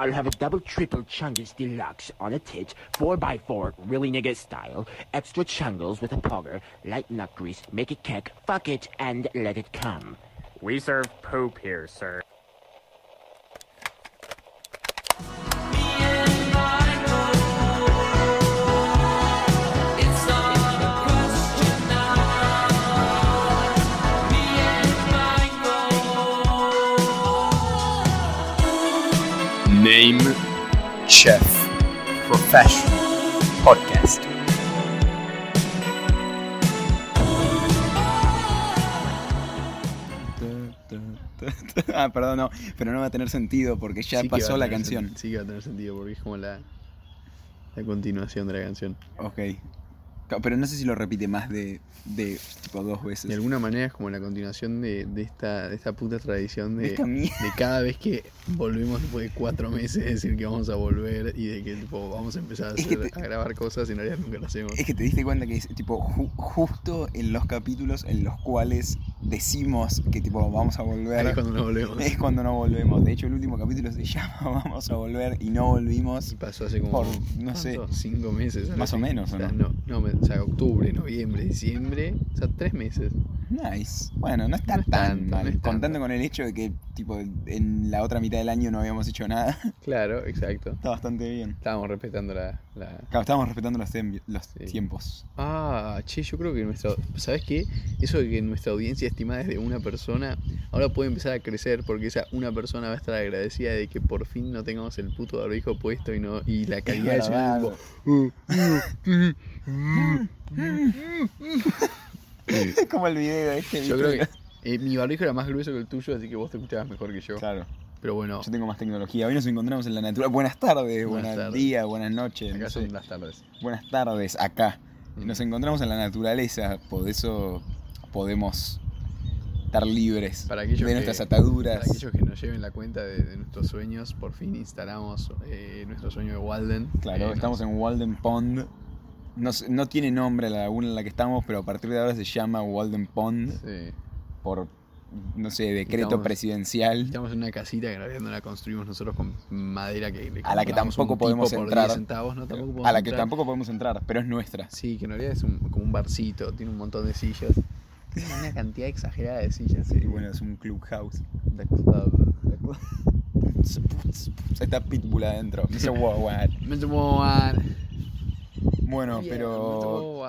I'll have a double triple chungus deluxe on a tit, 4x4, really nigga style, extra chungles with a pogger, light nut grease, make it kick, fuck it, and let it come. We serve poop here, sir. Professional Podcast. Ah, perdón, no, pero no va a tener sentido porque ya Sí a la canción. sen- Sí que va a tener sentido porque es como la, la continuación de la canción. Ok. Pero no sé si lo repite más de, de tipo dos veces. De alguna manera es como la continuación de, de esta, de esta puta tradición De de, cada vez que volvemos después de cuatro meses decir que vamos a volver y de que tipo, vamos a empezar a, Es que hacer- te- a grabar cosas y en realidad nunca lo hacemos. Es que te diste cuenta que es tipo ju- justo en los capítulos en los cuales decimos que tipo vamos a volver. Es cuando no volvemos. es cuando no volvemos. De hecho, el último capítulo se llama Vamos a volver y no volvimos. Y pasó hace como Por, no sé, cinco meses. más o menos, ¿o O sea, no? no, no, o sea, octubre, noviembre, diciembre, o sea, tres meses. Nice. Bueno, no está No tan tanto, mal. no es Contando tanto. con el hecho de que tipo en la otra mitad del año no habíamos hecho nada. Claro, exacto. está bastante bien. Estábamos respetando la, la, Claro, estábamos respetando los, tem- los Sí. tiempos. Ah, che, yo creo que nuestra. ¿Sabes qué? Eso de que nuestra audiencia estimada es de una persona, ahora puede empezar a crecer porque esa una persona va a estar agradecida de que por fin no tengamos el puto barbijo puesto y no y la calidad tipo, Es como el video este. Yo que eh, mi barbijo era más grueso que el tuyo, así que vos te escuchabas mejor que yo. Claro, Pero bueno, yo tengo más tecnología. Hoy nos encontramos en la naturaleza. Buenas tardes, Buenas días, buenas noches. acá no sé. son las tardes. Buenas tardes, acá. Mm. Nos encontramos en la naturaleza, por eso podemos estar libres Para aquellos de que- nuestras ataduras. Para aquellos que nos lleven la cuenta de, de nuestros sueños, por fin instalamos eh, nuestro sueño de Walden. Claro, Eh, estamos en Walden Pond. No, no tiene nombre la laguna en la que estamos, pero a partir de ahora se llama Walden Pond Sí. por, no sé, decreto Estamos- presidencial. Estamos en una casita que en realidad no la construimos nosotros con madera que A la que tampoco podemos entrar. 10 centavos, no, tampoco podemos A la que tampoco podemos entrar, pero es nuestra. Sí, que en realidad es un- como un barcito, tiene un montón de sillas. Tiene una cantidad exagerada de sillas. Sí, bueno, es un clubhouse. The club, the club. Está Pitbull adentro. Mr. Worldwide. Mr. Moat. Bueno, Yeah, pero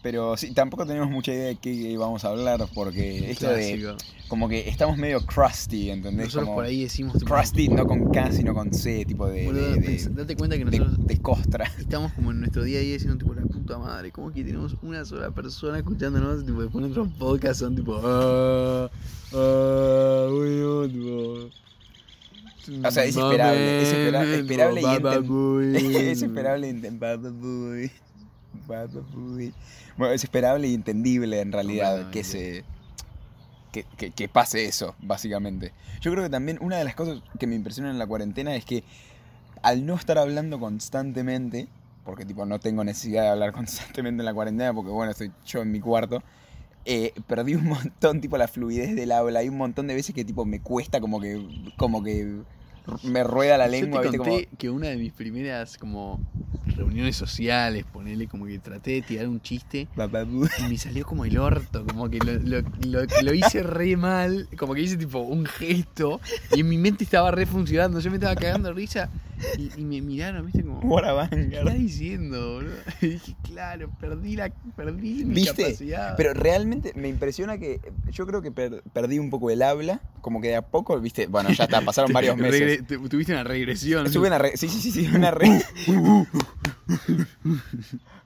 pero sí, tampoco tenemos mucha idea de qué vamos a hablar porque esto de como que estamos medio crusty, ¿entendés? Nosotros Como por ahí decimos tipo, crusty no con K sino con C, tipo de boludo, de, de- date cuenta que de- nosotros de costra. estamos como en nuestro día a día diciendo tipo la puta madre, ¿cómo que tenemos una sola persona escuchándonos? Tipo, después nuestros podcasts son tipo ah, ah, bueno, tipo. O sea, es esperable, es espera- esperable y es esperable y. Bueno, es esperable y entendible en realidad que se que, que- que pase eso, básicamente. Yo creo que también una de las cosas que me impresionan en la cuarentena es que al no estar hablando constantemente, porque tipo no tengo necesidad de hablar constantemente en la cuarentena, porque bueno, estoy yo en mi cuarto, eh, perdí un montón tipo la fluidez del habla. Hay un montón de veces que tipo me cuesta como que como que me rueda la lengua, Yo ¿viste? te Como- conté que una de mis primeras como reuniones sociales, ponele como que traté de tirar un chiste y me salió como el orto, como que lo, lo- lo- lo hice re mal, como que hice tipo un gesto y en mi mente estaba re funcionando, yo me estaba cagando de risa y, y me miraron, viste, como... ¿Qué estás diciendo, boludo? Y dije, claro, perdí la perdí mi ¿Viste? capacidad. Pero realmente me impresiona que yo creo que per- perdí un poco el habla, como que de a poco, viste, bueno, ya está, pasaron varios meses. Tuviste una regresión. Sube una re- sí, sí, sí, sí, una re...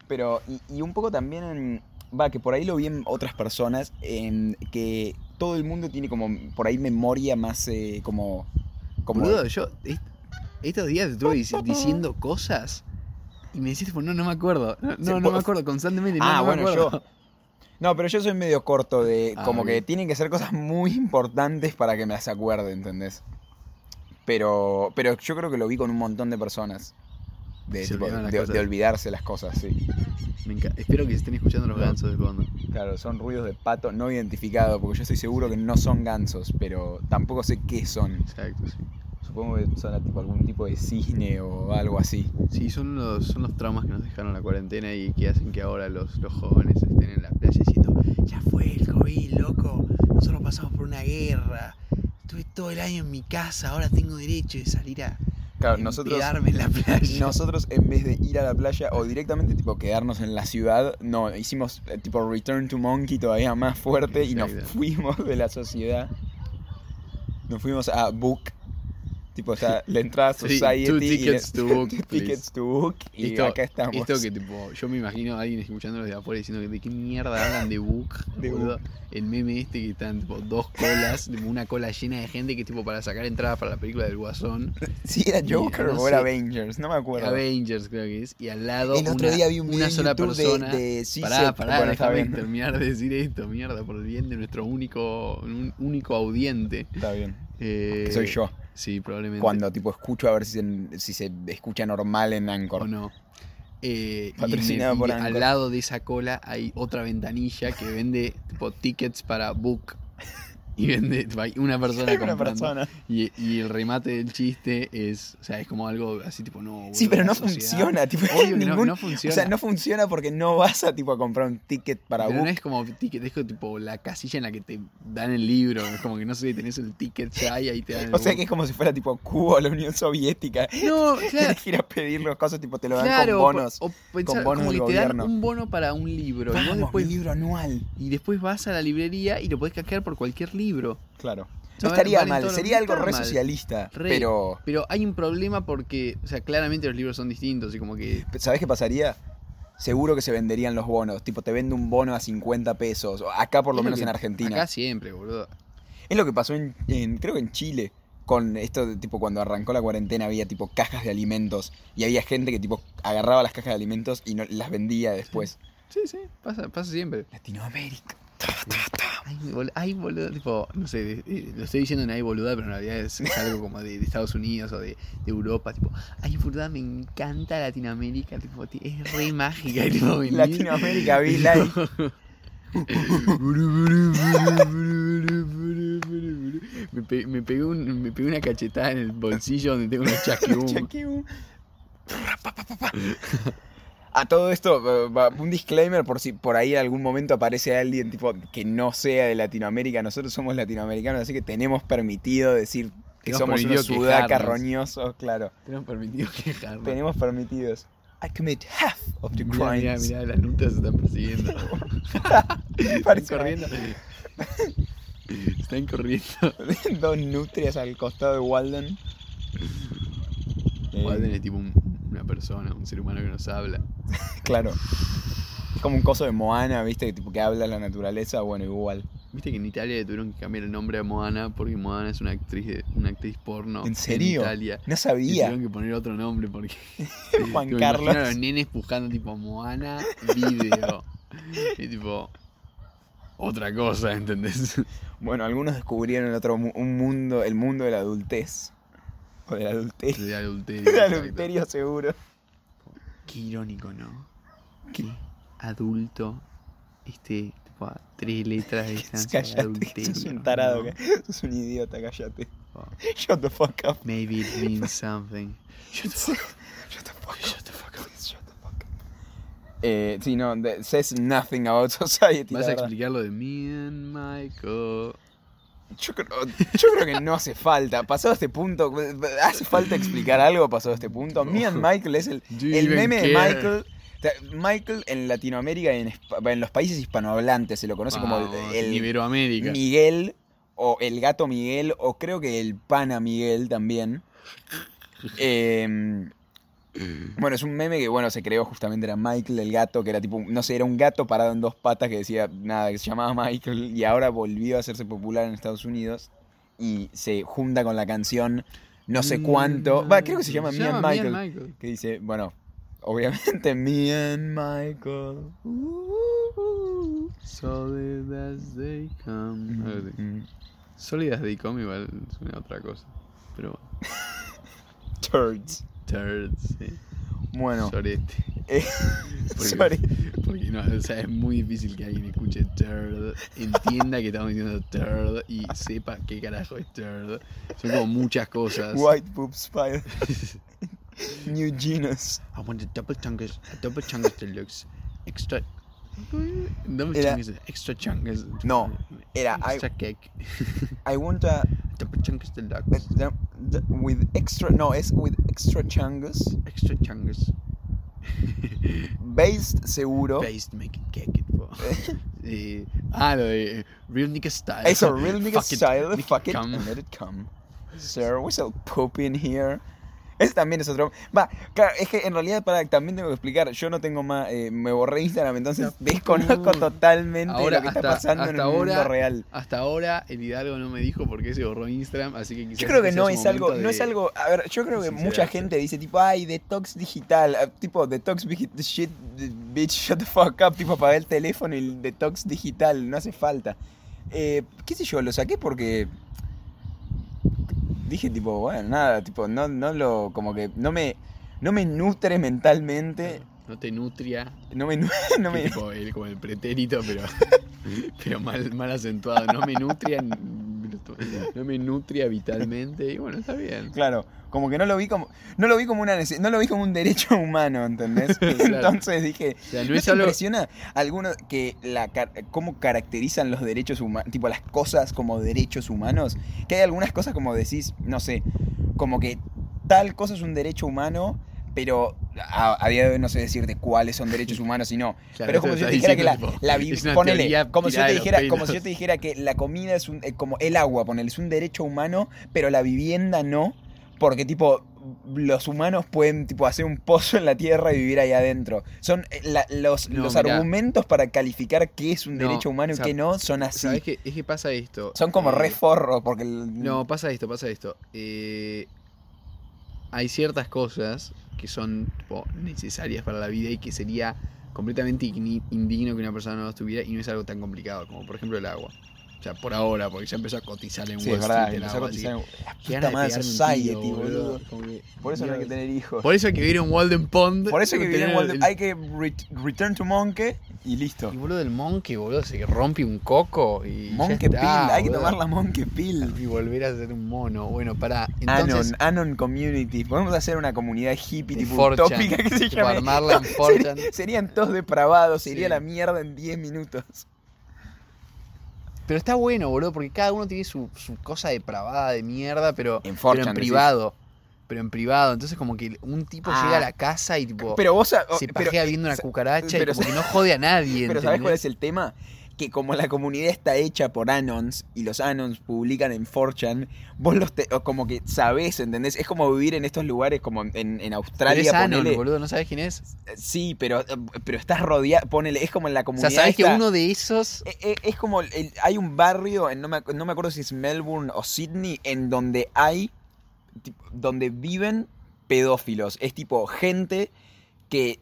Pero, y, y un poco también Va, que por ahí lo vi en otras personas, en que todo el mundo tiene como, por ahí memoria más eh, como... como Boludo, yo estos días te estuve dic- diciendo cosas y me decís, no, no me acuerdo. No, no, no me acuerdo constantemente. No, ah, no me bueno, acuerdo. yo... No, pero yo soy medio corto de... Ah, Como que tienen que ser cosas muy importantes para que me las acuerde, ¿entendés? Pero, pero yo creo que lo vi con un montón de personas. De, tipo, las de- olvidarse las cosas, sí. Me Espero que estén escuchando los gansos de fondo. Claro, son ruidos de pato no identificados, porque yo estoy seguro que no son gansos, pero tampoco sé qué son. Exacto, sí. Supongo que son tipo algún tipo de cine o algo así. Sí, son los, son los traumas que nos dejaron la cuarentena y que hacen que ahora los, los jóvenes estén en la playa diciendo, ya fue el COVID, loco, nosotros pasamos por una guerra, estuve todo el año en mi casa, ahora tengo derecho de salir a Claro, nosotros, empedarme en la playa. nosotros en vez de ir a la playa o directamente tipo quedarnos en la ciudad, no, hicimos eh, tipo Return to Monkey todavía más fuerte y nos fuimos de la sociedad. Nos fuimos a Book. Tipo, o sea, la entrada a Sí, Society. two y tickets to Book, two tickets to Book. Y Esto- acá estamos. Esto que tipo, yo me imagino a alguien escuchándolo de afuera diciendo que de qué mierda hablan de Book, De boludo. El meme este que están tipo dos colas, una cola llena de gente que tipo para sacar entradas para la película del Guasón. Sí, era y, Joker no o era Avengers, no me acuerdo. Avengers creo que es. Y al lado El otro una, día vi un video una sola YouTube de- persona. de Cise- pará, pará, bueno, déjame terminar de decir esto, mierda, por el bien de nuestro único, un único audiente. Está bien. Eh, Que soy yo. Sí, probablemente. Cuando tipo escucho a ver si se, si se escucha normal en Anchor. o no. Eh, Patrocinado y por al Anchor. lado de esa cola hay otra ventanilla que vende tipo tickets para book. Y vende, una persona Hay una comprando. persona. Y, y el remate del chiste es, o sea, es como algo así tipo, no. Sí, pero no sociedad- funciona. Tipo, Obvio que no- ningún- no funciona. O sea, no funciona porque no vas a tipo a comprar un ticket para Pero Book. no es como ticket, es como tipo la casilla en la que te dan el libro. Es como que no sé, tenés el ticket ya y ahí te dan el O sea book. que es como si fuera tipo Cuba o la Unión Soviética. No, claro. Tienes que ir a pedir las cosas, tipo te lo dan Claro, con bonos. o, o pensar bonos como que del te dan un bono para un libro. y, vos Vamos, después, mi libro anual. y después vas a la librería y lo podés canjear por cualquier libro. Claro. No estaría mal, sería algo re mal. socialista. Re. Pero, Pero hay un problema porque, o sea, claramente los libros son distintos y como que... ¿sabes qué pasaría? Seguro que se venderían los bonos. Tipo, te vende un bono a 50 pesos. Acá, por lo es menos que- en Argentina. Acá siempre, boludo. Es lo que pasó en, en- creo que en Chile. Con esto de tipo cuando arrancó la cuarentena había tipo cajas de alimentos. Y había gente que tipo agarraba las cajas de alimentos y no, las vendía después. Sí, sí, pasa, pasa siempre. Latinoamérica. Ay, bol- ay, tipo, no sé, lo estoy diciendo en ahí boluda, pero en realidad es, algo como de, de Estados Unidos o de, de Europa, tipo, ay, boluda, me encanta Latinoamérica, tipo, ti- es re mágica, y, tipo, venir- Latinoamérica, be like. me, pe- me pegué un- me pegué una cachetada en el bolsillo donde tengo unos chasquibum. A todo esto, eh, un disclaimer por si por ahí en algún momento aparece alguien tipo que no sea de Latinoamérica. Nosotros somos latinoamericanos, así que tenemos permitido decir que somos unos sudacas roñosos, claro. Tenemos permitido quejarnos. Tenemos permitidos. I commit half of the Mirá, mirá, crimes. mirá, las nutas se están persiguiendo. Están corriendo. Están corriendo. Dos nutrias al costado de Walden. Eh, Walden es tipo un- una persona, un ser humano que nos habla. Claro. Es como un coso de Moana, ¿viste? Que, tipo, que habla la naturaleza. Bueno, igual. Viste que en Italia le tuvieron que cambiar el nombre a Moana porque Moana es una actriz de, una actriz porno ¿En serio? Italia. No Le sabía. tuvieron que poner otro nombre porque Juan tipo, Carlos. a los nenes buscando tipo Moana video. y tipo otra cosa, ¿entendés? Bueno, algunos descubrieron otro un mundo, el mundo de la adultez. O del adulterio. De adulterio. Del adulterio seguro. Qué irónico, ¿no? Que adulto esté tipo a tres letras de distancia Cállate, adulterio. sos un tarado, ¿no? sos un idiota, cállate. Oh, Shut the fuck up. Maybe it means something. Shut the fuck up. Shut the fuck up. Shut the fuck up. Shut the fuck up. Eh, sí, no, says nothing about society. ¿Vas a explicar lo de me and Michael? Yo creo, yo creo que no hace falta. Pasado este punto, ¿hace falta explicar algo pasado este punto? Me and Michael es el, el meme de? Michael. Michael en Latinoamérica y en, en los países hispanohablantes se lo conoce como el, el Iberoamérica. Miguel o el gato Miguel o creo que el pana Miguel también. Eh, bueno, es un meme que bueno se creó justamente era Michael el gato que era tipo no sé era un gato parado en dos patas que decía nada que se llamaba Michael y ahora volvió a hacerse popular en Estados Unidos y se junta con la canción no sé cuánto va creo que se llama Me and Michael Michael. que dice bueno obviamente Me and Michael Solid as they come. Mm, Solid as they come igual suena a otra cosa. Pero Turds turds, sí. Bueno, Sorete. eh, Porque, sorry. porque no, o sea, es muy difícil que alguien escuche turd, entienda que estamos diciendo turd y sepa qué carajo es turd. Son como muchas cosas. White Poop Spider. New genus. I want a double chungus, a double chungus deluxe, extra. Double Era- chungus, extra chungus. No, era I, extra cake, I want a double chungus deluxe, the- the- with extra no es with extra chungus extra chungus. based seguro Based, make it cake it. po. Eh, ah, lo de real nigga style. eso real nigga Fuck it, style make fuck it come. and let it come sir we sell poop in here ese también es otro va claro es que en realidad para también tengo que explicar yo no tengo más eh, me borré Instagram entonces desconozco totalmente Ahora, lo que está pasando en el mundo real Hasta ahora el Hidalgo no me dijo por qué se borró Instagram, así que quizás Yo creo que este no es algo, no es algo, a ver, yo creo que sincerarse. mucha gente dice tipo, ay, detox digital, ah, tipo, detox digi- shit, bitch, shut the fuck up, tipo, apagar el teléfono y el detox digital, no hace falta. Eh, qué sé yo, lo saqué porque dije tipo, bueno, nada, tipo, no, no lo, como que no me, no me nutre mentalmente, No te nutria. no me, no me, tipo el, como el pretérito, pero, pero mal, mal acentuado. No me nutria. No me nutria vitalmente. Y bueno, está bien. Claro, como que no lo vi como, no lo vi como una no lo vi como un derecho humano, ¿entendés? Entonces dije, O sea, no ¿no es te algo. impresiona alguno que la cómo caracterizan los derechos humanos, tipo las cosas como derechos humanos? Que hay algunas cosas como decís, no sé, como que tal cosa es un derecho humano, pero a, a día de hoy no sé decirte cuáles son derechos humanos y no. Claro, pero es como si yo te dijera que la, tipo, la ponele, como si yo te dijera, como si yo te dijera que la comida es un, eh, como el agua, ponele, es un derecho humano, pero la vivienda no, porque tipo los humanos pueden tipo hacer un pozo en la tierra y vivir ahí adentro. Son eh, la- los, No, los argumentos para calificar qué es un No, derecho humano o sea, y qué no son así. ¿Sabes qué? Es que pasa esto. Son como eh, re forro, porque el- No, pasa esto, pasa esto. Eh, hay ciertas cosas que son tipo, necesarias para la vida y que sería completamente indigno que una persona no los tuviera y no es algo tan complicado como por ejemplo el agua. O sea, por ahora, porque ya empezó a cotizar en Sí, Wall es verdad, Street el empezó a así cotizar en- puta madre, society, boludo. que, Por eso no hay que tener hijos. Por eso hay que vivir en Walden Pond. Por eso hay que vivir en Walden- el- Hay que re- return to Monkey y listo. Y boludo, el monkey, boludo, se rompe un coco y. Monkey Pill, hay que tomar la Monkey Pill. Y volver a ser un mono. Bueno, para. Entonces, Anon, Anon Community. Podemos hacer una comunidad hippie tipo 4chan. utópica que se llame. armarla en 4chan. serían todos depravados, se Sí. iría la mierda en 10 minutos. Pero está bueno, boludo, porque cada uno tiene su, su cosa depravada de mierda, pero En pero 4chan, en privado. Pero en privado. Entonces, como que un tipo Ah. llega a la casa y tipo. Pero vos sa- se pero- pajea viendo una cucaracha pero y como que no jode a nadie. Pero ¿sabes cuál ¿entendés? es el tema? Que como la comunidad está hecha por Anons y los Anons publican en 4chan, vos los te- como que sabés, ¿entendés? Es como vivir en estos lugares como en, en Pero Australia, es Anon, ponele. boludo, ¿no sabes quién es? Sí, pero, pero estás rodeado, ponele, es como en la O sea, comunidad. sabes que uno de esos. Eh, eh, Es como, el- hay un barrio, en- no me, no me acuerdo si es Melbourne o Sydney, en donde hay, donde viven pedófilos. Es tipo gente que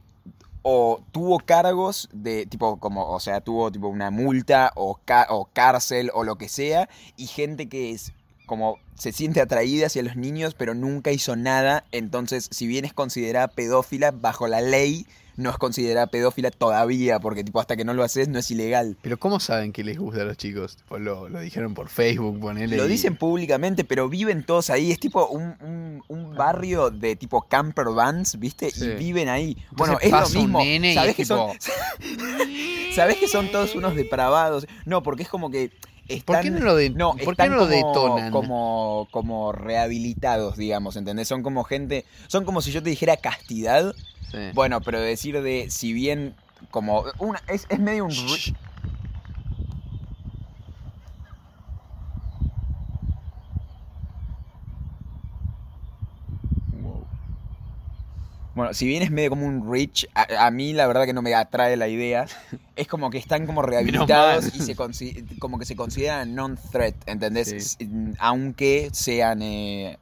o tuvo cargos de, tipo, como, o sea, tuvo tipo una multa o, o cárcel o lo que sea, y gente que es como se siente atraída hacia los niños, pero nunca hizo nada, entonces si bien es considerada pedófila, bajo la ley no es considerada pedófila todavía, porque tipo hasta que no lo haces no es ilegal. Pero ¿cómo saben que les gusta a los chicos? Pues lo, lo dijeron por Facebook, ponele. Lo y- dicen públicamente, pero viven todos ahí. Es tipo un, un- un barrio de tipo camper vans, ¿viste? Sí. Y viven ahí. bueno, es lo mismo. nene y ¿Sabés es que son, ¿Sabés que son todos unos depravados? No, porque es como que están... ¿Por qué no lo, de- No, ¿por qué no lo como, detonan? Como, como rehabilitados, digamos, ¿entendés? Son como gente... Son como si yo te dijera castidad. Sí. Bueno, pero decir de... Si bien como... Una, es, es medio un... Bueno, si bien es medio como un rich, a, a mí la verdad que no me atrae la idea. Es como que están como rehabilitados y se como que se consideran non-threat, ¿entendés? Sí. S- Aunque sean, eh,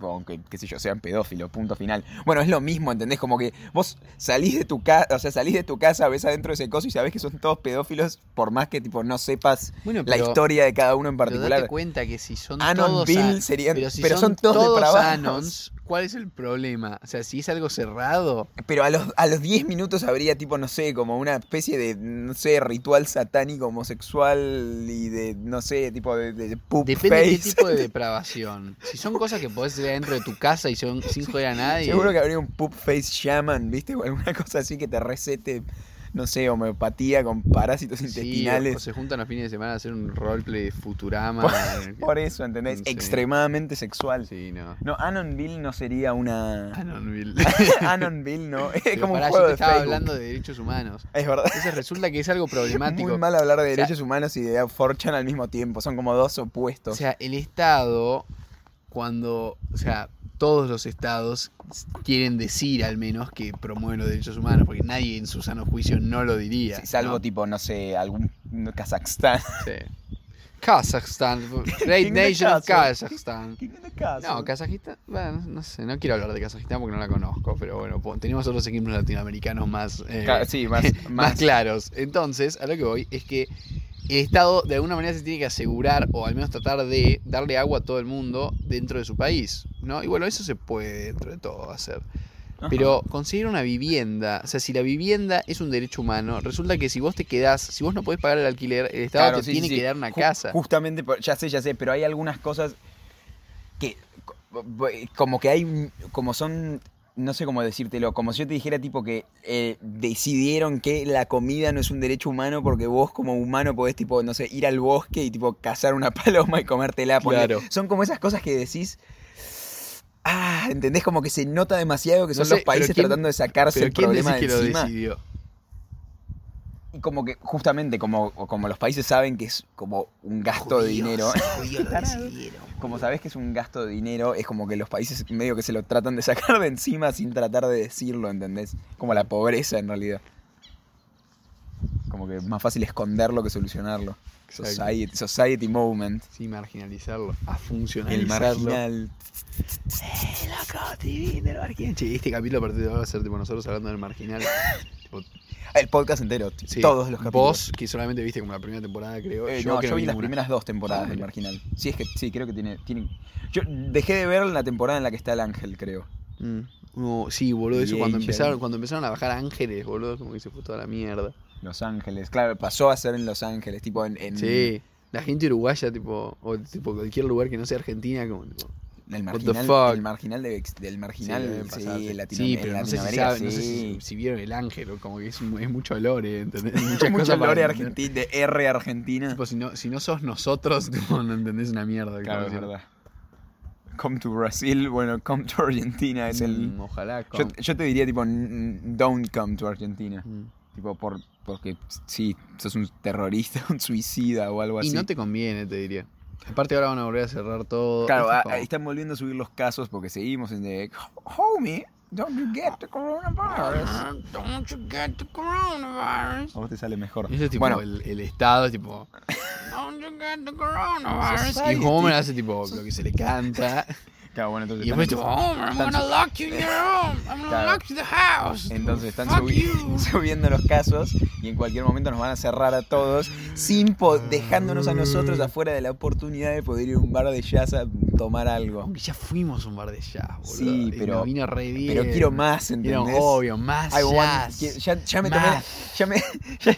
aunque, qué sé yo, sean pedófilos, punto final. Bueno, es lo mismo, ¿entendés? Como que vos salís de tu casa, o sea, salís de tu casa, ves adentro de ese coso y sabés que son todos pedófilos, por más que tipo no sepas Bueno, la pero- historia de cada uno en Pero particular. date cuenta que si son Anon todos Bill serían, pero si pero son, son todos depravados. Anons, ¿cuál es el problema? O sea, si es algo cerrado, Pero a los, a los 10 minutos habría tipo, no sé, como una especie de, no sé, ritual satánico homosexual y de, no sé, tipo de, de poop depende de qué face. tipo de depravación. Si son cosas que podés hacer dentro de tu casa y son sin joder a nadie. Seguro que habría un poop face shaman, ¿viste? O alguna cosa así que te recete, no sé, homeopatía con parásitos Sí, intestinales. o se juntan los fines de semana a hacer un roleplay de Futurama. Por- eso, ¿entendés? Extremadamente sexual. Sí, no. No, Anonville no sería una... Anonville. Anonville no, es Pero como pará, un yo juego te de estaba Facebook. hablando de derechos humanos. Es verdad. Entonces resulta que es algo problemático. Muy mal hablar de sea- derechos humanos y de 4chan al mismo tiempo. Son como dos opuestos. O sea, el Estado, cuando, o sea, todos los estados quieren decir al menos que promueven los derechos humanos, porque nadie en su sano juicio no lo diría. Sí, salvo ¿no? tipo, no sé, algún Kazajstán. Sí. Kazajstán, Great de Nation of Kaza. Kazajstán. ¿Quién tiene caso? No, Kazajistán, bueno, no sé, no quiero hablar de Kazajistán porque no la conozco, pero bueno, tenemos otros ejemplos latinoamericanos más, eh, Ca- sí, más, más más claros. Entonces, a lo que voy es que el Estado de alguna manera se tiene que asegurar, o al menos tratar de darle agua a todo el mundo dentro de su país, ¿no? Y bueno, eso se puede dentro de todo hacer. Ajá. Pero conseguir una vivienda, o sea, si la vivienda es un derecho humano, resulta que si vos te quedás, si vos no podés pagar el alquiler, el Estado Claro, te sí, tiene sí, que dar una Ju- casa. Justamente, ya sé, ya sé, pero hay algunas cosas que co- como que hay, como son, no sé cómo decírtelo, como si yo te dijera tipo que eh, decidieron que la comida no es un derecho humano porque vos como humano podés tipo, no sé, ir al bosque y tipo cazar una paloma y comértela. Claro. Son como esas cosas que decís... Ah, ¿entendés? Como que se nota demasiado que No son sé, los países pero ¿quién- tratando de sacarse el ¿quién problema de que lo encima. decidió? Y como que, justamente, como, como los países saben que es como un gasto de dinero, lo como sabes que es un gasto de dinero, es como que los países medio que se lo tratan de sacar de encima sin tratar de decirlo, ¿entendés? Como la pobreza en realidad. Como que es más fácil esconderlo que solucionarlo. Society, society moment. Sí, marginalizarlo. A El funcionalizarlo. marginal. Eh, loco, divino, el marginal. Che, este capítulo a partir de ahora va a ser tipo nosotros hablando del marginal. Tipo, El podcast entero. sí, Todos los capítulos. Vos, que solamente viste como la primera temporada, creo. Eh, yo no, que yo vi las primeras dos temporadas Ah, del mira. Marginal. Sí, es que sí, creo que tiene, tiene. Yo dejé de ver la temporada en la que está el ángel, creo. Mm. No, sí, boludo, eso cuando empezaron, cuando empezaron a bajar ángeles, boludo, como que se fue toda la mierda. Los Ángeles, claro, pasó a ser en Los Ángeles, tipo en, en Sí. La gente uruguaya, tipo, o tipo cualquier lugar que no sea Argentina, como tipo, el What the marginal, fuck? el marginal de- del marginal, sí, pasarse. Latino- Sí, pero no sé si Latinoamérica, saben, no sé sí. si, si vieron el ángel, o como que es, es mucho lore, ¿entendés? Muchas Mucho lore argentina, de R Argentina. Tipo, si no, si no sos nosotros, tipo, no entendés una mierda. Claro, es verdad. Come to Brasil, bueno, come to Argentina es el... Mm, ojalá. Yo, yo te diría tipo, don't come to Argentina. Mm. Tipo, por, porque sí, sos un terrorista, un suicida o algo Y así. no te conviene, te diría. Aparte ahora van a volver a cerrar todo. Claro, es ah, como- están volviendo a subir los casos porque seguimos en de Homie, don't you get the coronavirus. Don't you get the coronavirus. A vos te sale mejor. Es tipo bueno, el, el estado, es tipo. Don't you get the coronavirus. Y Homer hace tipo lo que se le canta. claro, bueno, entonces Y después están, tipo, Homer, I'm gonna lock you in your room. I'm gonna Claro. lock you in the house. entonces están Fuck subi- you. subiendo los casos y en cualquier momento nos van a cerrar a todos, sin po- dejándonos a nosotros afuera de la oportunidad de poder ir a un bar de jazz a tomar algo. Aunque ya fuimos a un bar de jazz, boludo. Sí, pero- vino re bien. Pero quiero más, ¿entendés? obvio, más I want- jazz. que- ya, ya me tomé Más. ya me, ya,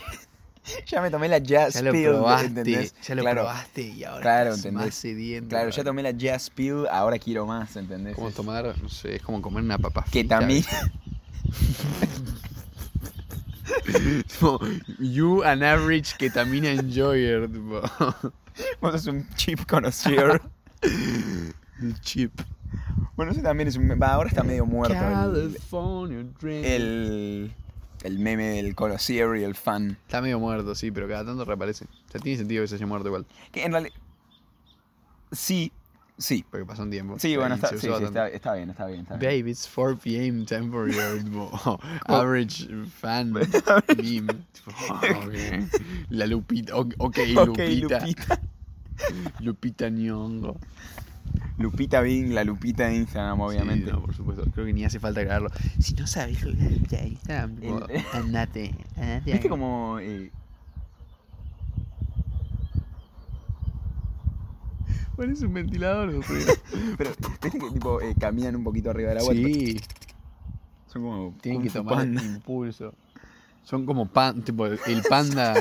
ya me tomé la jazz Ya lo pill, probaste, ¿entendés? ya lo Claro. probaste y ahora Claro, estás ¿entendés? más sediento. Claro, ya tomé la jazz pill, ahora quiero más, ¿entendés? Como tomar, no sé, es como comer una papa que frita, también Tipo, you an average ketamina enjoyer, tipo. vos sos un chip conocido. El chip. bueno, ese también es un... va, ahora está medio muerto el, California dream. el, el meme del conocido y el fan. Está medio muerto, sí, pero cada tanto reaparece. O sea, tiene sentido que se haya muerto igual, Que en realidad... Sí, sí. porque pasó un tiempo. Sí, bueno, está, sí, sí, está, está bien, está bien. Está bien. Babe, it's 4 p.m. tipo, average fan meme. Oh. La Lupita, ok, okay, Ok, Lupita. Lupita. Lupita Nyong'o. Lupita Bing, la Lupita de Instagram, obviamente. Sí, no, por supuesto. Creo que ni hace falta aclararlo. Si no sabes es la Lupita de Instagram, El- andate, andate. ¿Viste como... eh, Parece un ventilador, no. Pero, ¿viste que tipo eh, caminan un poquito arriba del agua? Sí, Son como. tienen que tomar Panda. impulso. Son como pan, tipo el panda.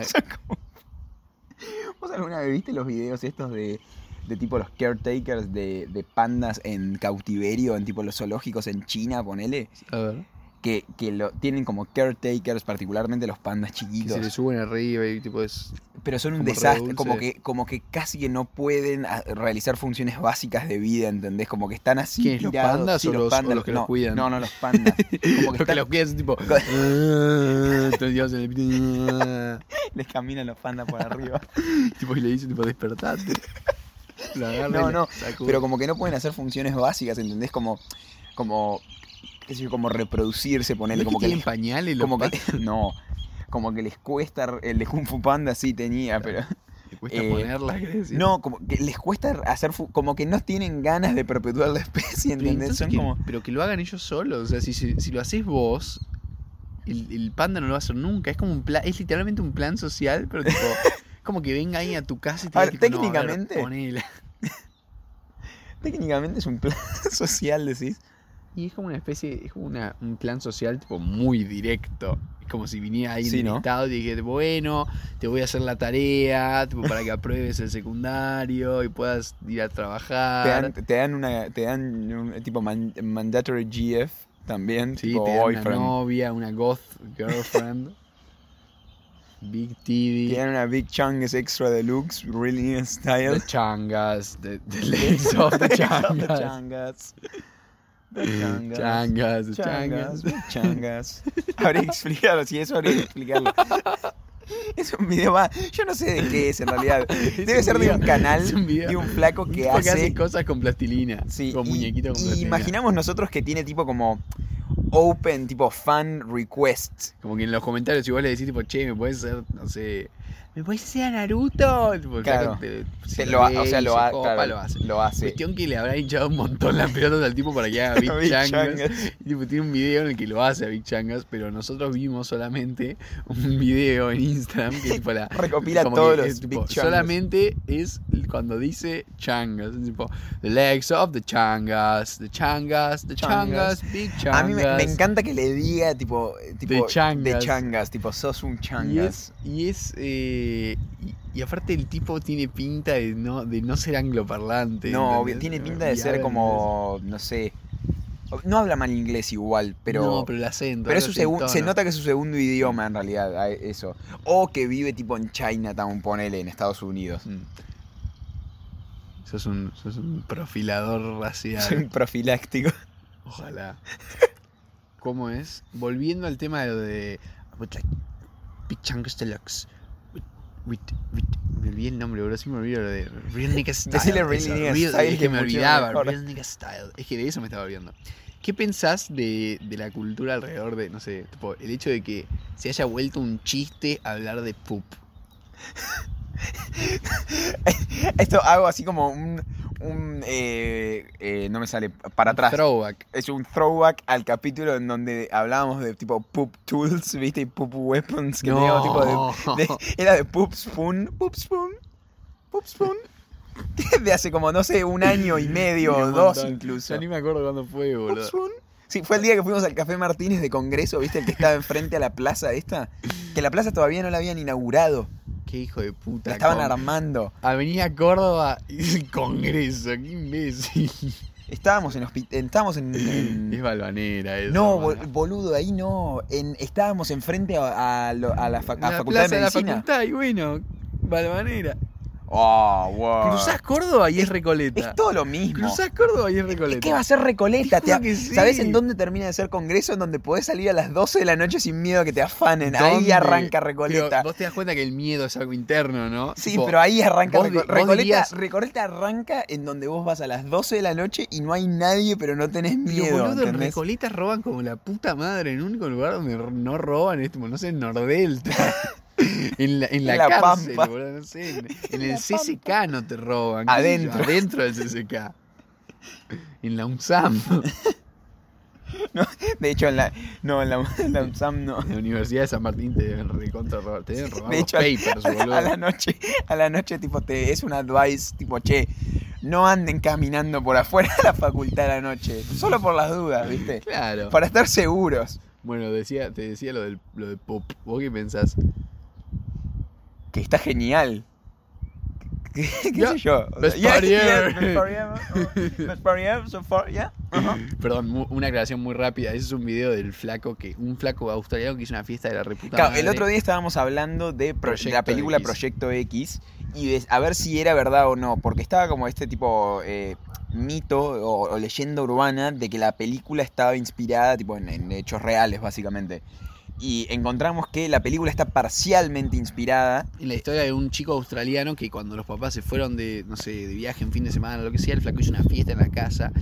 ¿Vos alguna vez viste los videos estos de, de tipo los caretakers de, de pandas en cautiverio, en tipo los zoológicos en China, ponele? A ver. Que, que lo, tienen como caretakers, particularmente los pandas Que chiquitos. se le suben arriba y tipo es. Pero son un desastre, como que, como que casi que no pueden ah, realizar funciones básicas de vida, ¿entendés? Como que están así. ¿Quiénes, los tirados. pandas Sí, o los- o los que los no, cuidan? No, no, los pandas. Como que Los que los cuidan son tipo. "Ah", piden, les caminan los pandas por arriba. tipo y le dicen tipo despertate. No, no. Pero como que no pueden hacer funciones básicas, ¿entendés? Como, como, qué sé yo, como reproducirse, ¿No ponerle como que les, pañales como que, no, como que les cuesta, el de Kung Fu Panda sí tenía, pero, ¿Te cuesta eh, decir? no, como que les cuesta hacer, como que no tienen ganas de perpetuar la especie, Pero, ¿entendés? Son que- como, pero que lo hagan ellos solos. O sea, si, si, si lo haces vos, el, el panda no lo va a hacer nunca. Es como un plan, es literalmente un plan social, pero tipo, como que venga ahí a tu casa y te A diga, ver, tipo, no, a ver, técnicamente- es un plan social, decís. Y es como una especie, es como una, un plan social tipo muy directo. Es como si viniera ahí Sí, en ¿no? estado y dijera, bueno, te voy a hacer la tarea, tipo, para que apruebes el secundario y puedas ir a Te trabajar. dan, te dan una, te dan un tipo man- mandatory GF también, Sí, tipo te dan una novia, una goth girlfriend. Big titty. dan una big chungus extra deluxe, really style. The changas, the, the legs of the changas. changas. The changas. Changas, the Changas. changas. Changas. Habría que explicarlo, si eso habría que explicarlo. Es un video más. Yo no sé de qué es en realidad. Debe ser de un canal un de un flaco que Porque hace hace. cosas con plastilina. Sí, con muñequitos con y plastilina. imaginamos nosotros que tiene tipo como open, tipo fan request. Como que en los comentarios, si vos le decís, tipo, che, me puedes hacer, no sé, me puedes hacer a Naruto. Claro. te- Se lo ve o sea, lo, se ha- copa, claro, lo hace. lo hace. Cuestión que le habrá hinchado un montón las pelotas al tipo para que haga Big Big Changas. Changas. Y, tipo, tiene un video en el que lo hace a Big Changas, pero nosotros vimos solamente un video en Instagram que tipo la. Recopila todos que los es, tipo, Big. Solamente es cuando dice Changas. Es tipo, the legs of the Changas, the Changas, the Changas. Changas, Big Changas. A mí me, me encanta que le diga tipo, eh, tipo De changas. de changas, tipo sos un Y changas. es, y es eh, y, y aparte el tipo tiene pinta de no, de no ser angloparlante. No, tiene pinta de ser como, no sé, no habla mal inglés igual, pero no, pero el acento. pero es su habla así, segun- se nota que es su segundo idioma en realidad, eso. O que vive tipo en Chinatown, ponele, en Estados Unidos. Mm. Sos un, sos un profilador Soy racial. un profiláctico. Ojalá. ¿Cómo es? Volviendo al tema de lo de. Would like Big me olvidé el nombre, bro. Sí me olvidé lo de Real Nigga Style. Decile Real Nigga Style, Es que que me olvidaba. mejor. Real Nigga Style. Es que de eso me estaba olvidando. ¿Qué pensás de, de la cultura alrededor de, no sé, tipo, el hecho de que se haya vuelto un chiste hablar de poop? Esto hago así como un, un eh, eh, no me sale, para atrás. Throwback. es un throwback al capítulo en donde hablábamos de tipo poop tools, ¿viste? Y poop weapons, que teníamos tipo de, de- Era de poop spoon, poop spoon, poop spoon. De hace como, no sé, un año y medio o dos montón. incluso. Ya ni me acuerdo cuándo fue, Poop boludo. spoon. Sí, fue el día que fuimos al Café Martínez de Congreso, ¿viste? El que estaba enfrente a la plaza esta. Que la plaza todavía no la habían inaugurado. Qué hijo de puta. La estaban con- armando. Avenida Córdoba y el Congreso, qué imbécil. Estábamos en hospi- Estábamos en. en- Es balvanera eso. No, bol- boludo, ahí no. En, estábamos enfrente a, a a la, fa- a la Facultad plaza de de la Medicina. facultad, y bueno, balvanera. Oh, wow. Cruzás Córdoba y es Recoleta. Es todo lo mismo. Cruzás Córdoba y es Recoleta. ¿Qué va a ser Recoleta? Te sí. ¿Sabes en dónde termina de ser congreso? En donde podés salir a las 12 de la noche sin miedo a que te afanen. Ahí arranca Pero Recoleta. vos te das cuenta que el miedo es algo interno, ¿no? Sí, Tipo, pero ahí arranca vos vos Recoleta. dirías- Recoleta arranca en donde vos vas a las 12 de la noche y no hay nadie, pero no tenés Pero miedo. boludo, en ¿entendés? Recoleta roban como la puta madre. En el único lugar donde no roban es, no sé, en Nordelta. en la, en la, la cárcel, Pampa. boludo, no sé. En, el CCK no te roban. Adentro. Adentro del CCK. En la UNSAM. De hecho, en la, no, en la, en la UNSAM no. En la Universidad de San Martín te deben recontra robar. Te deben robar De los hecho, papers, a la, boludo. a la noche, a la noche, tipo, te, es un advice, tipo, che, no anden caminando por afuera de la facultad a la noche. Solo por las dudas, ¿viste? Claro. Para estar seguros. Bueno, decía, te decía lo del, lo de pop. ¿Vos qué pensás? Que está genial. ¿Qué, sé yo? O Best sea, best so far, yeah. Ajá. Perdón, una aclaración muy rápida. Ese es un video del flaco que. Un flaco australiano que hizo una fiesta de la reputa. Claro, el otro día estábamos hablando de, pro- de Proyecto la película X. Proyecto X y de a ver si era verdad o no, porque estaba como este tipo eh, mito o, o leyenda urbana de que la película estaba inspirada tipo en, en hechos reales básicamente. Y encontramos que la película está parcialmente inspirada. En la historia de un chico australiano que cuando los papás se fueron de, no sé, de viaje en fin de semana o lo que sea, el flaco hizo una fiesta en la casa.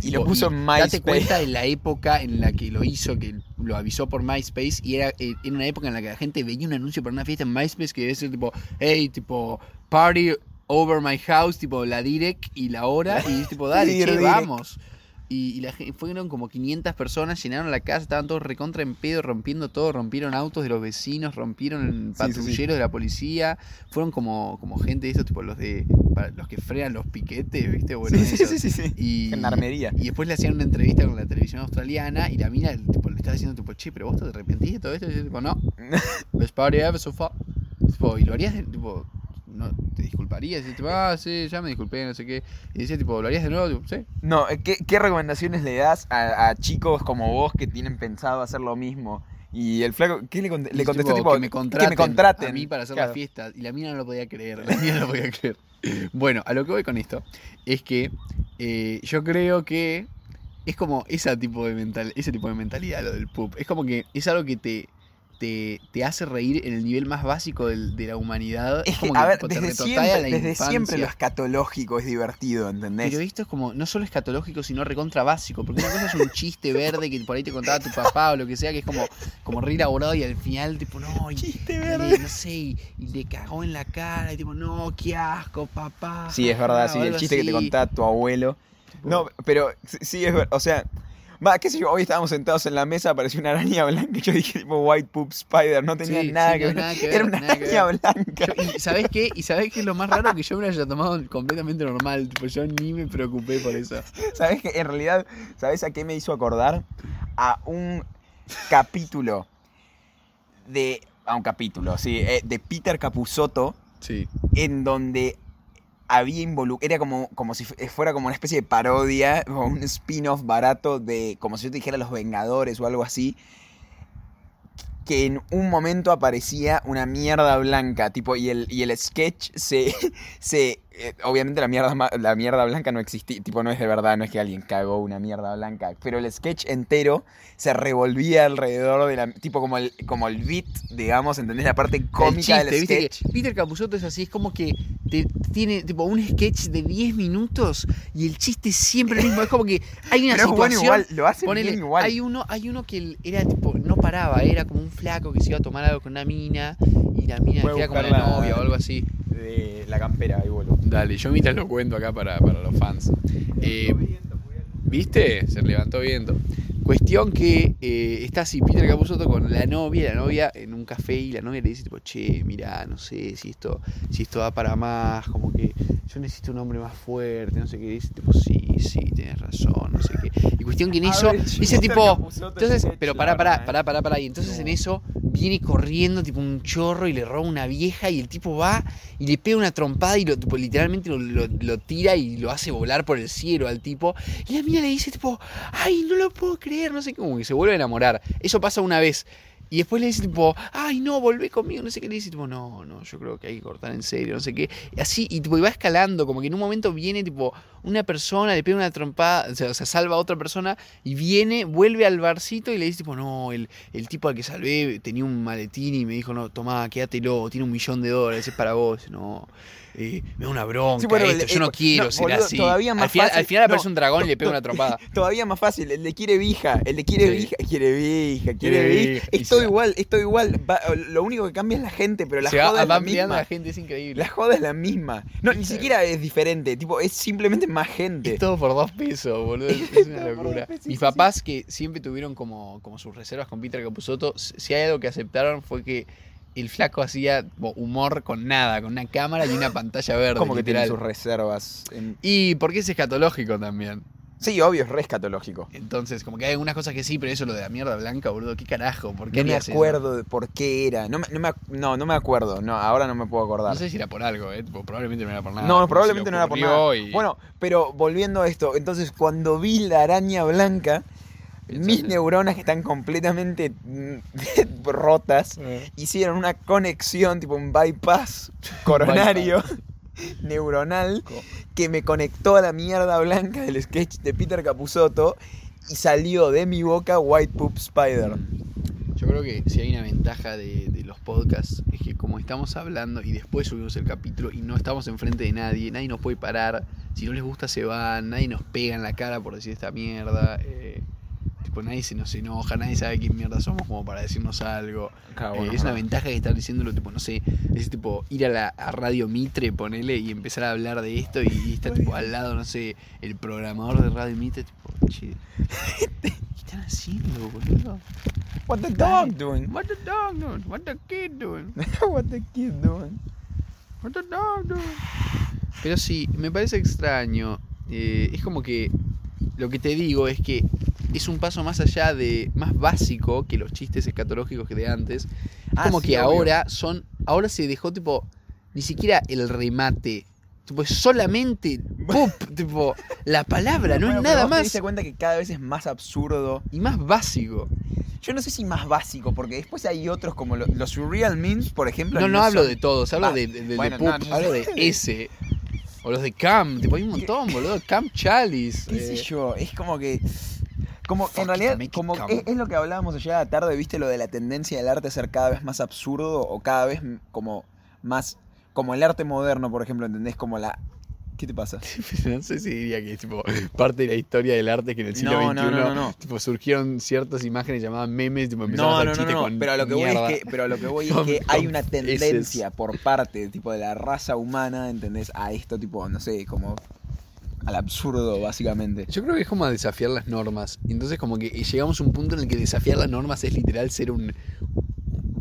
Y lo puso en Date MySpace. cuenta de la época en la que lo hizo, que lo avisó por MySpace. Y era eh, en una época en la que la gente veía un anuncio para una fiesta en MySpace que debe ser tipo, hey, tipo, party over my house, tipo la direct y la hora. Y es tipo, dale, che, vamos. Y, y la fueron como 500 personas, llenaron la casa, estaban todos recontra en pedo, rompiendo todo, rompieron autos de los vecinos, rompieron Sí, sí, sí. patrulleros de la policía, fueron como, como gente de estos, tipo los de los que frenan los piquetes, ¿viste? Bueno, sí, sí, esos. sí, sí, sí. Y, y después le hacían una entrevista con la televisión australiana y la mina tipo, le estaba diciendo, tipo, che, pero vos te arrepentís de todo esto. Y dice, tipo, no, y lo harías, tipo, no, te disculparías. Y tipo, ah, sí, ya me disculpé, no sé qué. Y decía, tipo, ¿lo harías de nuevo? Tipo, sí. No, eh, ¿qué, qué recomendaciones le das a, a chicos como vos que tienen pensado hacer lo mismo? Y el flaco, ¿qué le, Y contestó? Tipo, que me contraten, que me contraten. a mí para hacer Claro. la fiesta. Y la mina no lo podía creer. La mina no lo podía creer. Bueno, a lo que voy con esto es que eh, yo creo que es como ese tipo de mental, ese tipo de mentalidad lo del pup. Es como que es algo que te, te, te hace reír en el nivel más básico de la humanidad. Es que, como a ver, desde siempre, a la desde siempre lo escatológico es divertido, ¿entendés? Pero esto es como, no solo escatológico, sino recontra básico. Porque una cosa es un chiste verde que por ahí te contaba tu papá o lo que sea, que es como, como re elaborado y al final, tipo, no, y, Chiste verde. no sé, y, y le cagó en la cara y tipo, no, qué asco, papá. Sí, es verdad, sí, o el chiste que te contaba tu abuelo. No, pero sí- sí es verdad, o sea, va, qué sé yo, hoy estábamos sentados en la mesa, apareció una araña blanca y yo dije tipo White Poop Spider, no tenía Sí, nada, sí, que no, ver, nada que ver, era una que araña blanca. Yo- ¿Y sabes qué? ¿Y sabes qué es lo más raro? Que yo me lo haya tomado completamente normal. Tipo, yo ni me preocupé por eso. ¿Sabes qué? En realidad, ¿sabes a qué me hizo acordar? A un capítulo de, a un capítulo, sí, eh, de Peter Capusotto Sí. en donde había involucrado, era como, como si fu- fuera como una especie de parodia o un spin-off barato de, como si yo te dijera Los Vengadores o algo así, que en un momento aparecía una mierda blanca, tipo, y el, y el sketch se, se eh, obviamente la mierda, la mierda blanca no existía, tipo, no es de verdad, no es que alguien cagó una mierda blanca, pero el sketch entero se revolvía alrededor de la, tipo, como el, como el beat, digamos, ¿entendés? La parte cómica chiste, del sketch. Peter Capusotto es así, es como que te, tiene tipo un sketch de 10 minutos y el chiste es siempre el mismo. Es como que hay una Pero bueno situación. igual, lo hacen ponele, bien igual. Hay uno, hay uno que era tipo, no paraba, era como un flaco que se iba a tomar algo con una mina y la mina era como la novia o algo así. De la campera, ahí boludo. Dale, yo mientras lo cuento acá para, para los fans. Eh, ¿Viste? Se levantó viendo. Cuestión que eh, está así Peter Capusotto con la novia, la novia en un café y la novia le dice tipo, che, mira, no sé si esto, si esto da para más, como que yo necesito un hombre más fuerte, no sé qué, dice tipo, sí, sí, tienes razón, no sé qué. Y cuestión que en eso, ver, dice tipo, entonces, pero pará, pará, verdad, ¿eh? pará, pará, pará, y entonces en eso viene corriendo tipo un chorro y le roba una vieja y el tipo va y le pega una trompada y lo, tipo, literalmente lo, lo- lo tira y lo hace volar por el cielo al tipo. Y la mina le dice tipo, ay, no lo puedo creer, no sé qué, como que se vuelve a enamorar. Eso pasa una vez. Y después le dice tipo, ay, no, volvé conmigo, no sé qué. Le dice tipo, no, no, yo creo que hay que cortar en serio, no sé qué. Y así, y, tipo, y va escalando, como que en un momento viene tipo una persona, le pega una trompada, o sea, o sea, salva a otra persona y viene, vuelve al barcito y le dice tipo, no, el, el tipo al que salvé tenía un maletín y me dijo, no, tomá, quédatelo, tiene un millón de dólares, es para vos. No, eh, me da una bronca Sí, bueno, esto, el- yo no eh, quiero no, ser boludo, así. todavía más al, final, fácil- al final aparece no, un dragón y le pega una trompada. Todavía más fácil, el de quiere vija, el de quiere Sí. vija, quiere vija, quiere vija. Es todo igual, es todo igual. Va- lo único que cambia es la gente, pero la Se va, joda es va la misma. la gente, es increíble. La joda es la misma. No, ni siquiera es diferente, tipo, es simplemente más gente. Es todo por dos pesos, boludo. Es, una locura. Mis papás, que siempre tuvieron como, como sus reservas con Peter Capusotto, si hay algo que aceptaron fue que el flaco hacía humor con nada, con una cámara y una pantalla verde. Como que tiene sus reservas. en- Y porque es escatológico también. Sí, obvio, es re escatológico. Entonces, como que hay algunas cosas que sí, pero eso lo de la mierda blanca, boludo, ¿qué carajo? ¿Por qué No me eso? acuerdo de por qué era. No, me- no, me, ac- no, no me acuerdo. No, ahora no me puedo acordar. No sé si era por algo, ¿eh? Probablemente no era por nada. No, probablemente no era por nada. y- Bueno, pero volviendo a esto, entonces cuando vi la araña blanca, mis neuronas que están completamente mm, rotas hicieron una conexión, tipo un bypass coronario neuronal que me conectó a la mierda blanca del sketch de Peter Capusotto y salió de mi boca White Poop Spider. Yo creo que si hay una ventaja de, de los podcasts es que como estamos hablando y después subimos el capítulo y no estamos enfrente de nadie, nadie nos puede parar, si no les gusta se van, nadie nos pega en la cara por decir esta mierda, eh, tipo nadie se nos enoja, nadie sabe quién mierda somos como para decirnos algo. Claro, Eh, es una bueno. ventaja que estar diciéndolo, tipo, no sé, es tipo ir a la a Radio Mitre, ponele, y empezar a hablar de esto y, y está tipo al lado, no sé, el programador de Radio Mitre, tipo, che, ¿qué están haciendo, boludo? What the dog doing? What the dog doing? What the kid doing? What the kid doing? What the dog doing? Pero sí, me parece extraño. eh, es como que lo que te digo es que es un paso más allá de más básico que los chistes escatológicos que de antes. Ah, como sí, que obvio. ahora son ahora se dejó tipo ni siquiera el remate. Tipo, es solamente pop, tipo, la palabra, no Bueno, es nada vos te más diste cuenta que cada vez es más absurdo. y más básico. Yo no sé si más básico, porque después hay otros como lo- los surreal memes, por ejemplo. No, no hablo son- de todos, hablo Ah, de, de, de bueno, Pup, no, no hablo de ese. O los de Cam, tipo, hay un montón, boludo. Cam Chalice. ¿Qué sé eh, yo? Es como que. Como, en realidad, como come. es, es lo que hablábamos ayer a la tarde, ¿viste? Lo de la tendencia del arte a ser cada vez más absurdo o cada vez como más. Como el arte moderno, por ejemplo, ¿entendés? Como la. ¿Qué te pasa? no sé si diría que es tipo parte de la historia del arte que en el siglo No, XXI no, no, no, no. tipo surgieron ciertas imágenes llamadas memes, tipo empezaron No, a hacer no, con pero a lo que voy es que, pero a lo que voy es que hay una tendencia por parte tipo de la raza humana, ¿entendés? A esto tipo, no sé, como al absurdo básicamente. Yo creo que es como desafiar las normas. Entonces como que llegamos a un punto en el que desafiar las normas es literal ser un,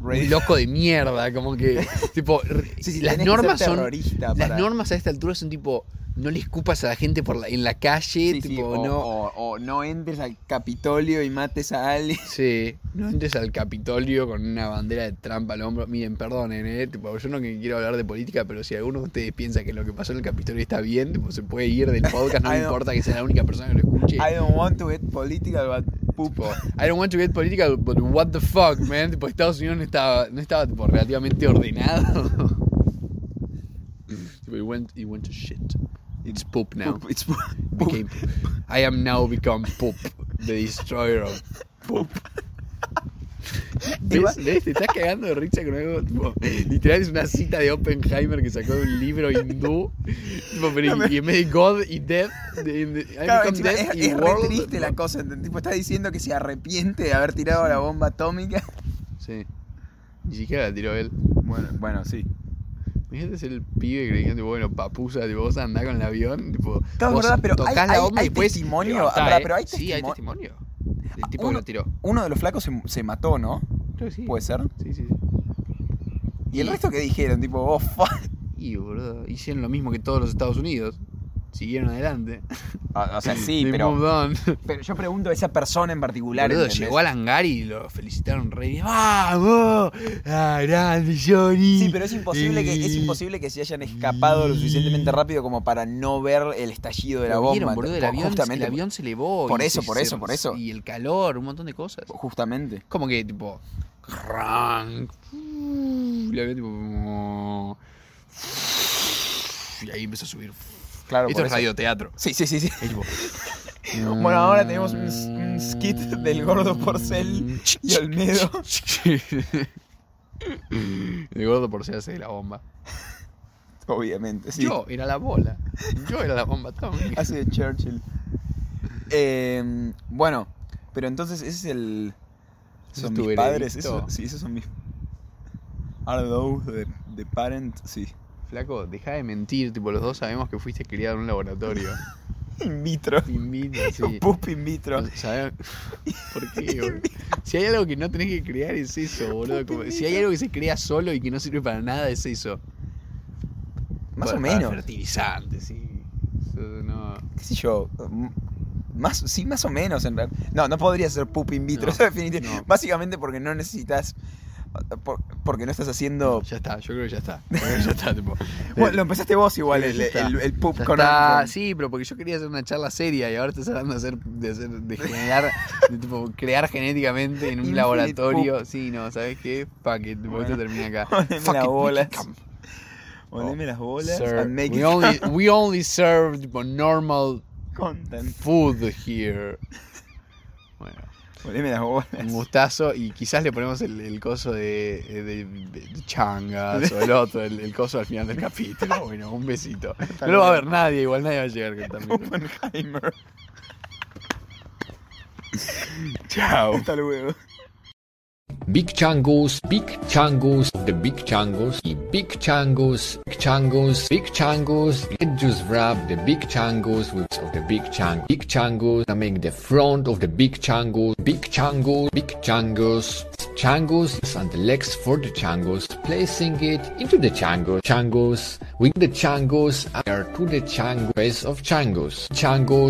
un loco de mierda. Como que, tipo, re- Sí, sí, las normas son... Las normas a esta altura son tipo, no le escupas a la gente por la- en la calle, Sí, tipo, o, no... o- o no entres al Capitolio y mates a alguien. Sí, no entres al Capitolio con una bandera de Trump al hombro. Miren, perdonen, eh, tipo, yo no quiero hablar de política, pero si alguno de ustedes piensa que lo que pasó en el Capitolio está bien, tipo, se puede ir del podcast, no me importa que sea la única persona que lo escuche. I don't want to get political, but. Tipo, I don't want to get political, but what the fuck, man. Tipo, Estados Unidos no estaba, no estaba tipo, relativamente ordenado. it went, it went to shit. It's poop now. Poop, it's poop. Became, I am now become poop, the destroyer of poop. ¿Ves? ¿Ves? Te estás cagando de risa con algo tipo, literal es una cita de Oppenheimer que sacó de un libro hindú tipo, pero y, y en vez de God y Death de, Claro, encima death es, es re world triste la cosa. Tipo, está diciendo que se arrepiente de haber tirado la bomba atómica. sí ni siquiera la tiró él Bueno, bueno, sí. Imagínate ser el pibe que le dijeron, tipo, bueno, papusa, tipo, vos andás con el avión, tipo, vos verdad, pero tocás hay- la hay y después testimonio, verdad, ¿eh? pero hay Sí, hay testimo- testimonio. El tipo que lo tiró. Uno de los flacos se, se mató, ¿no? Creo que sí. Puede ser. Sí, sí, sí. ¿Y el resto qué dijeron? Tipo, oh, fuck. Y, boludo, hicieron lo mismo que todos los Estados Unidos. Siguieron adelante. O, o sea, sí, They pero, pero yo pregunto a esa persona en particular. Boludo, llegó al hangar y lo felicitaron re bien. ¡Vamos! ¡Ah, grande, Johnny! Sí, pero es imposible que es imposible que se hayan escapado lo suficientemente rápido como para no ver el estallido de la bomba. vieron, boludo, el avión, justamente, el avión se elevó. por eso, se- por se- eso, por eso. Y el calor, un montón de cosas. justamente. Como que, tipo. rank, Y el avión, tipo. Y ahí empezó a subir. Claro, Esto es radioteatro. Sí, sí, sí, sí. Bueno, ahora tenemos un, un skit del gordo Porcel y Olmedo. El gordo por se hace de la bomba. Obviamente, sí. Yo era la bola. Yo era la bomba atómica. Hace de Churchill. Eh, bueno, pero entonces ese es el. ¿Ese Son es mis padres, eso, sí, esos son mis. Are those the, the parent? Sí. Flaco, deja de mentir. Tipo, los dos sabemos que fuiste criado en un laboratorio. In vitro. In vitro, sí. Pup in vitro. ¿Sabes? ¿Por qué, boludo? Si hay algo que no tenés que crear es eso, boludo. Como- si hay algo que se crea solo y que no sirve para nada es eso. Más o menos. Fertilizante, sí. Eso no. qué sé yo, m- más, sí, más o menos en realidad. No, no podría ser pup in vitro, No, eso definitivamente. no. Básicamente porque no necesitas, por- porque no estás haciendo... Ya está, yo creo que ya está. Que ya está, tipo. Bueno, lo empezaste vos igual, Sí, el, el, Ya con... está. Sí, pero porque yo quería hacer una charla seria y ahora estás hablando de hacer, de, hacer, de generar, de tipo, crear genéticamente en un Infinite laboratorio. Sí, no, ¿sabes qué? It, tipo, esto termina acá. Poneme las it, bolas. Poneme las bolas and make we it only we only serve tipo, normal content. food here. Bueno, Las bolas. un gustazo y quizás le ponemos el, el coso de, de, de- changas o el otro, el, el coso al final del capítulo. Bueno, un besito. No lo va a ver nadie, igual nadie va a llegar con también. Oppenheimer. Chao. Hasta luego. Big changos, big changos, the big changos, y big changos, big changos, big changos. Let's just wrap the big changos with of the big chang, big changos. I make the front of the big changos, big changos, big changos, changos, and the legs for the changos. Placing it into the changos, changos with the changos are to the chango face of changos, changos.